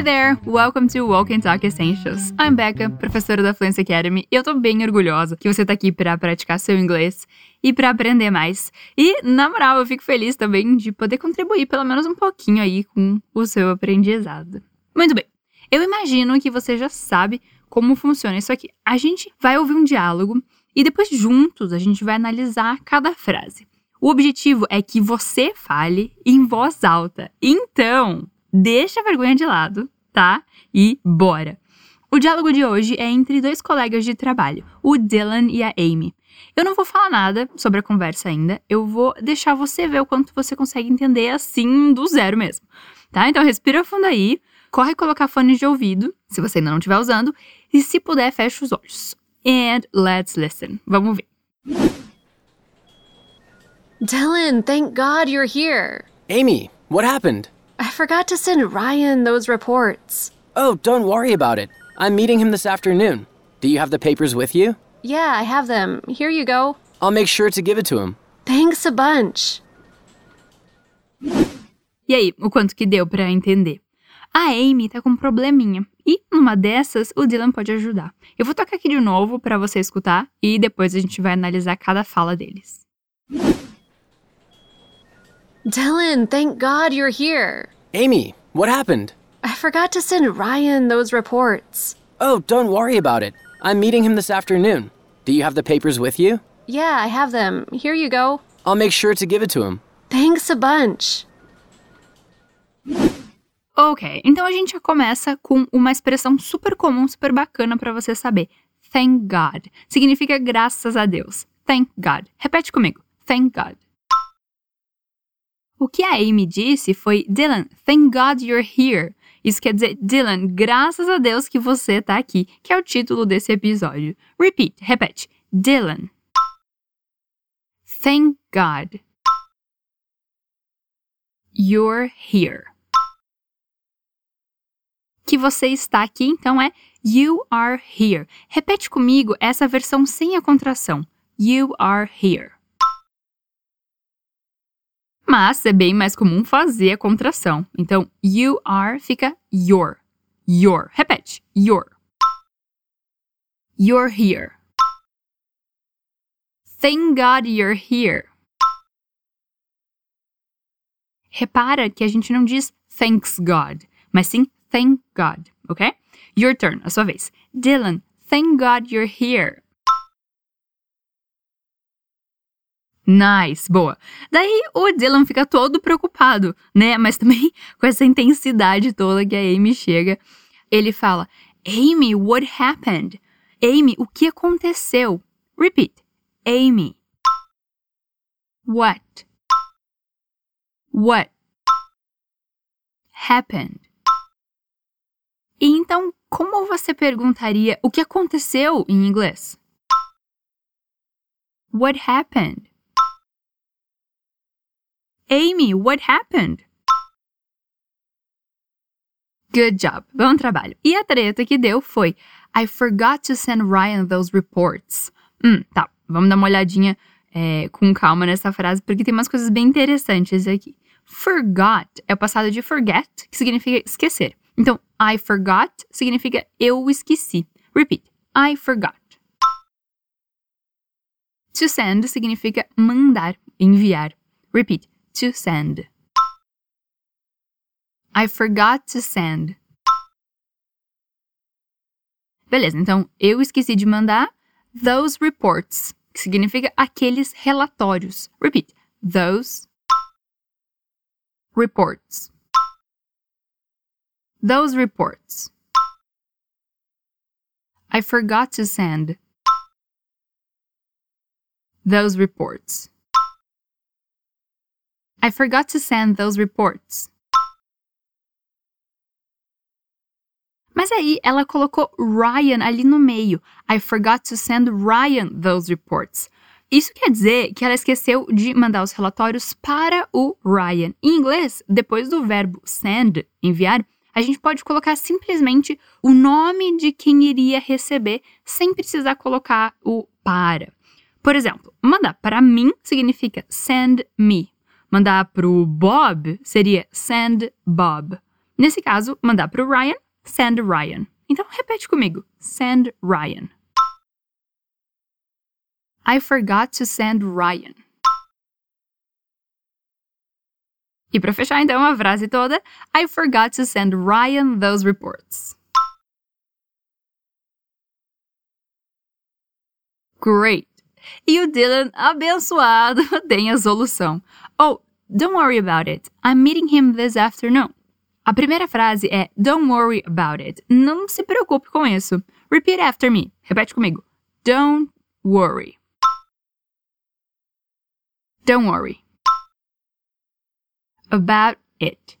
Hi there! Welcome to Walk and Talk Essentials. I'm Becca, professora da Fluency Academy, e eu tô bem orgulhosa que você tá aqui para praticar seu inglês e para aprender mais. E, na moral, eu fico feliz também de poder contribuir pelo menos um pouquinho aí com o seu aprendizado. Muito bem. Eu imagino que você já sabe como funciona isso aqui. A gente vai ouvir um diálogo e depois juntos a gente vai analisar cada frase. O objetivo é que você fale em voz alta. Então, deixa a vergonha de lado, tá? E bora! O diálogo de hoje é entre dois colegas de trabalho, o Dylan e a Amy. Eu não vou falar nada sobre a conversa ainda, eu vou deixar você ver o quanto você consegue entender assim do zero mesmo, tá? Então respira fundo aí, corre colocar fones de ouvido, se você ainda não estiver usando, e se puder, fecha os olhos. And let's listen. Vamos ver. Dylan, thank God you're here. Amy, what happened? I forgot to send Ryan those reports. Oh, don't worry about it. I'm meeting him this afternoon. Do you have the papers with you? Yeah, I have them. Here you go. I'll make sure to give it to him. Thanks a bunch. E aí, o quanto que deu pra entender? A Amy tá com um probleminha e numa dessas o Dylan pode ajudar. Eu vou tocar aqui de novo para você escutar e depois a gente vai analisar cada fala deles. Dylan, thank God you're here. Amy, what happened? I forgot to send Ryan those reports. Oh, don't worry about it. I'm meeting him this afternoon. Do you have the papers with you? Yeah, I have them. Here you go. I'll make sure to give it to him. Thanks a bunch. Ok, então a gente já começa com uma expressão super comum, super bacana para você saber. Thank God. Significa graças a Deus. Thank God. Repete comigo. Thank God. O que a Amy disse foi: Dylan, thank God you're here. Isso quer dizer, Dylan, graças a Deus que você tá aqui, que é o título desse episódio. Repeat, repete. Dylan. Thank God. You're here. Que você está aqui, então é You are here. Repete comigo essa versão sem a contração. You are here. Mas é bem mais comum fazer a contração. Então, you are fica your. Your. Repete. Your. You're here. Thank God you're here. Repara que a gente não diz thanks God, mas sim thank God, ok? Your turn, a sua vez. Dylan, thank God you're here. Nice, boa. Daí o Dylan fica todo preocupado, né? Mas também com essa intensidade toda que a Amy chega. Ele fala: Amy, what happened? Amy, o que aconteceu? Repeat. Amy. What? What happened? E então, como você perguntaria o que aconteceu em inglês? What happened? Amy, what happened? Good job. Bom trabalho. E a treta que deu foi I forgot to send Ryan those reports. Hum, tá. Vamos dar uma olhadinha é, com calma nessa frase, porque tem umas coisas bem interessantes aqui. Forgot é o passado de forget, que significa esquecer. Então, I forgot significa eu esqueci. Repeat. I forgot. To send significa mandar, enviar. Repeat. To send. I forgot to send. Beleza, então eu esqueci de mandar those reports, que significa aqueles relatórios. Repeat. Those reports. Those reports. I forgot to send those reports. I forgot to send those reports. Mas aí ela colocou Ryan ali no meio. I forgot to send Ryan those reports. Isso quer dizer que ela esqueceu de mandar os relatórios para o Ryan. Em inglês, depois do verbo send, enviar, a gente pode colocar simplesmente o nome de quem iria receber sem precisar colocar o para. Por exemplo, mandar para mim significa send me. Mandar para o Bob seria send Bob. Nesse caso, mandar para o Ryan, send Ryan. Então repete comigo: send Ryan. I forgot to send Ryan. E para fechar então a frase toda, I forgot to send Ryan those reports. Great! E o Dylan, abençoado, tem a solução. Oh, don't worry about it. I'm meeting him this afternoon. A primeira frase é Don't worry about it. Não se preocupe com isso. Repeat after me. Repete comigo. Don't worry. Don't worry. About it.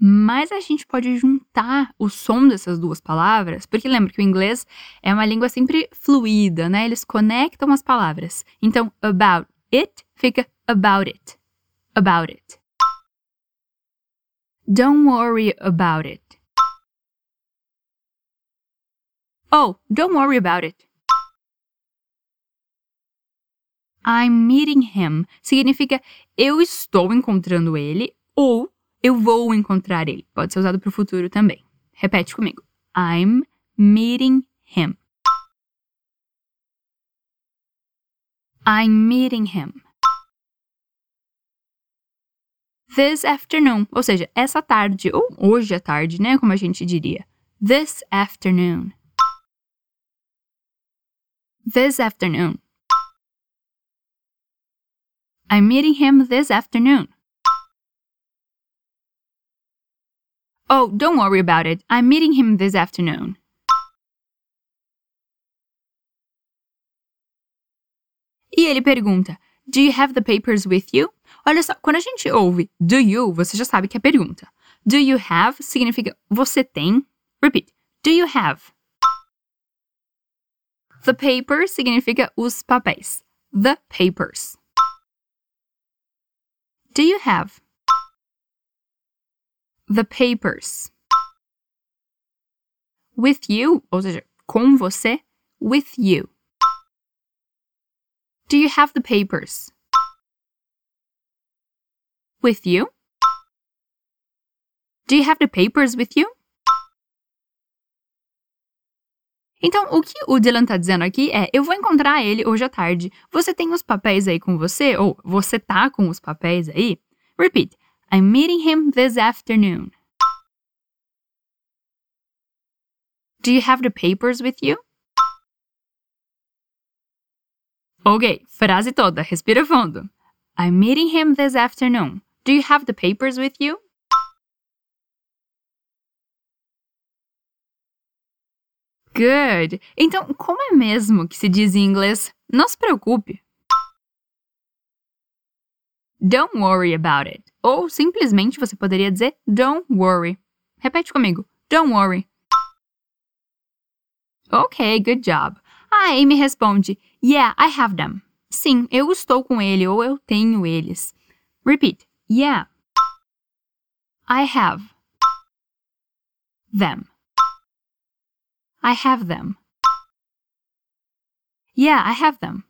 Mas a gente pode juntar o som dessas duas palavras, porque lembra que o inglês é uma língua sempre fluida, né? Eles conectam as palavras. Então, about it fica about it. About it. Don't worry about it. Oh, don't worry about it. I'm meeting him significa eu estou encontrando ele ou eu vou encontrar ele. Pode ser usado para o futuro também. Repete comigo. I'm meeting him. I'm meeting him. This afternoon, ou seja, essa tarde, ou hoje à tarde, né? Como a gente diria. This afternoon. This afternoon. I'm meeting him this afternoon. Oh, don't worry about it. I'm meeting him this afternoon. E ele pergunta: Do you have the papers with you? Olha só, quando a gente ouve do you, você já sabe que é pergunta. Do you have significa você tem. Repeat. Do you have? The papers significa os papéis. The papers. Do you have? The papers. With you, ou seja, com você, with you. Do you have the papers? With you? Do you have the papers with you? Então, o que o Dylan tá dizendo aqui é: eu vou encontrar ele hoje à tarde. Você tem os papéis aí com você? Ou você tá com os papéis aí? Repeat. I'm meeting him this afternoon. Do you have the papers with you? Ok, frase toda, respira fundo. I'm meeting him this afternoon. Do you have the papers with you? Good! Então, como é mesmo que se diz em inglês? Não se preocupe. Don't worry about it. Ou simplesmente você poderia dizer don't worry. Repete comigo. Don't worry. Ok, good job. A Amy responde: Yeah, I have them. Sim, eu estou com ele ou eu tenho eles. Repeat. Yeah. I have them. I have them. Yeah, I have them.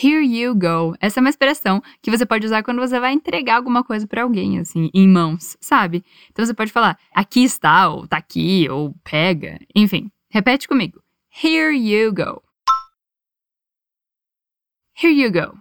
Here you go. Essa é uma expressão que você pode usar quando você vai entregar alguma coisa para alguém, assim, em mãos, sabe? Então você pode falar, aqui está, ou tá aqui, ou pega. Enfim, repete comigo. Here you go. Here you go.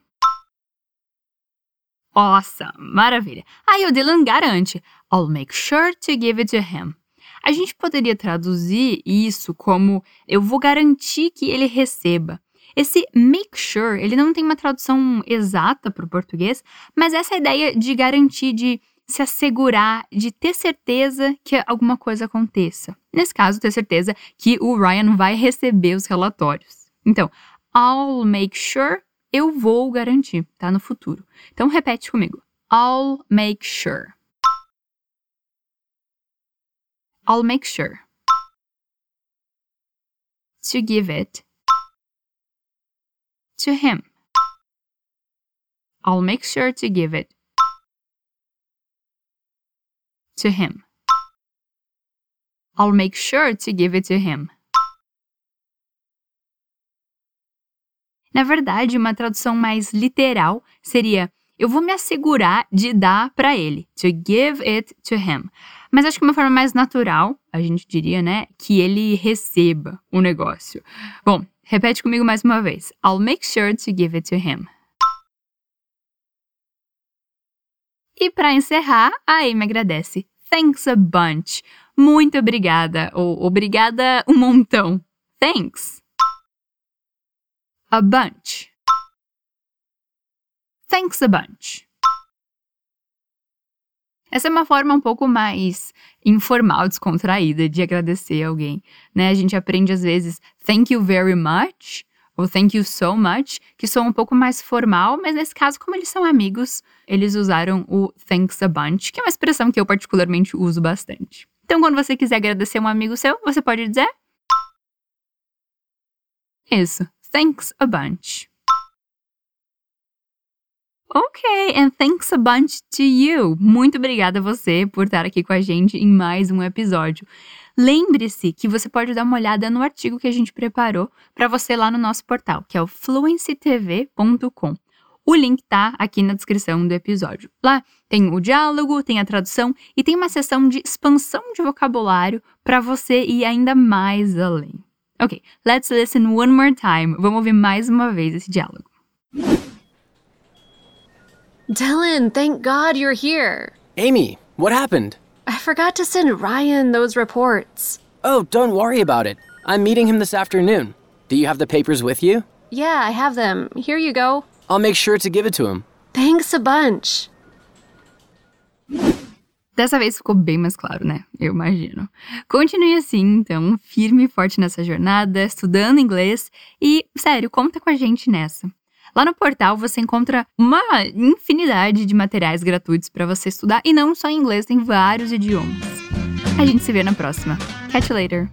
Awesome, maravilha. Aí o Dylan garante, I'll make sure to give it to him. A gente poderia traduzir isso como eu vou garantir que ele receba. Esse make sure, ele não tem uma tradução exata para o português, mas essa ideia de garantir, de se assegurar, de ter certeza que alguma coisa aconteça. Nesse caso, ter certeza que o Ryan vai receber os relatórios. Então, I'll make sure, eu vou garantir, tá? No futuro. Então, repete comigo. I'll make sure. I'll make sure to give it to him. I'll make sure to give it to him. I'll make sure to give it to him. Na verdade, uma tradução mais literal seria: eu vou me assegurar de dar para ele. To give it to him. Mas acho que uma forma mais natural, a gente diria, né, que ele receba o negócio. Bom, repete comigo mais uma vez. I'll make sure to give it to him. E para encerrar, a Amy agradece. Thanks a bunch. Muito obrigada. Ou obrigada um montão. Thanks. A bunch. Thanks a bunch. Essa é uma forma um pouco mais informal, descontraída de agradecer alguém, né? A gente aprende às vezes thank you very much ou thank you so much, que são um pouco mais formal, mas nesse caso, como eles são amigos, eles usaram o thanks a bunch, que é uma expressão que eu particularmente uso bastante. Então, quando você quiser agradecer um amigo seu, você pode dizer isso, thanks a bunch. Ok, and thanks a bunch to you. Muito obrigada a você por estar aqui com a gente em mais um episódio. Lembre-se que você pode dar uma olhada no artigo que a gente preparou para você lá no nosso portal, que é o fluencytv.com. O link tá aqui na descrição do episódio. Lá tem o diálogo, tem a tradução e tem uma seção de expansão de vocabulário para você ir ainda mais além. Ok, let's listen one more time. Vamos ouvir mais uma vez esse diálogo. Dylan, thank God you're here. Amy, what happened? I forgot to send Ryan those reports. Oh, don't worry about it. I'm meeting him this afternoon. Do you have the papers with you? Yeah, I have them. Here you go. I'll make sure to give it to him. Thanks a bunch. Dessa vez ficou bem mais claro, né? Eu imagino. Continue assim, então, firme e forte nessa jornada, estudando inglês e, sério, conta com a gente nessa. Lá no portal você encontra uma infinidade de materiais gratuitos para você estudar e não só em inglês, tem vários idiomas. A gente se vê na próxima. Catch you later.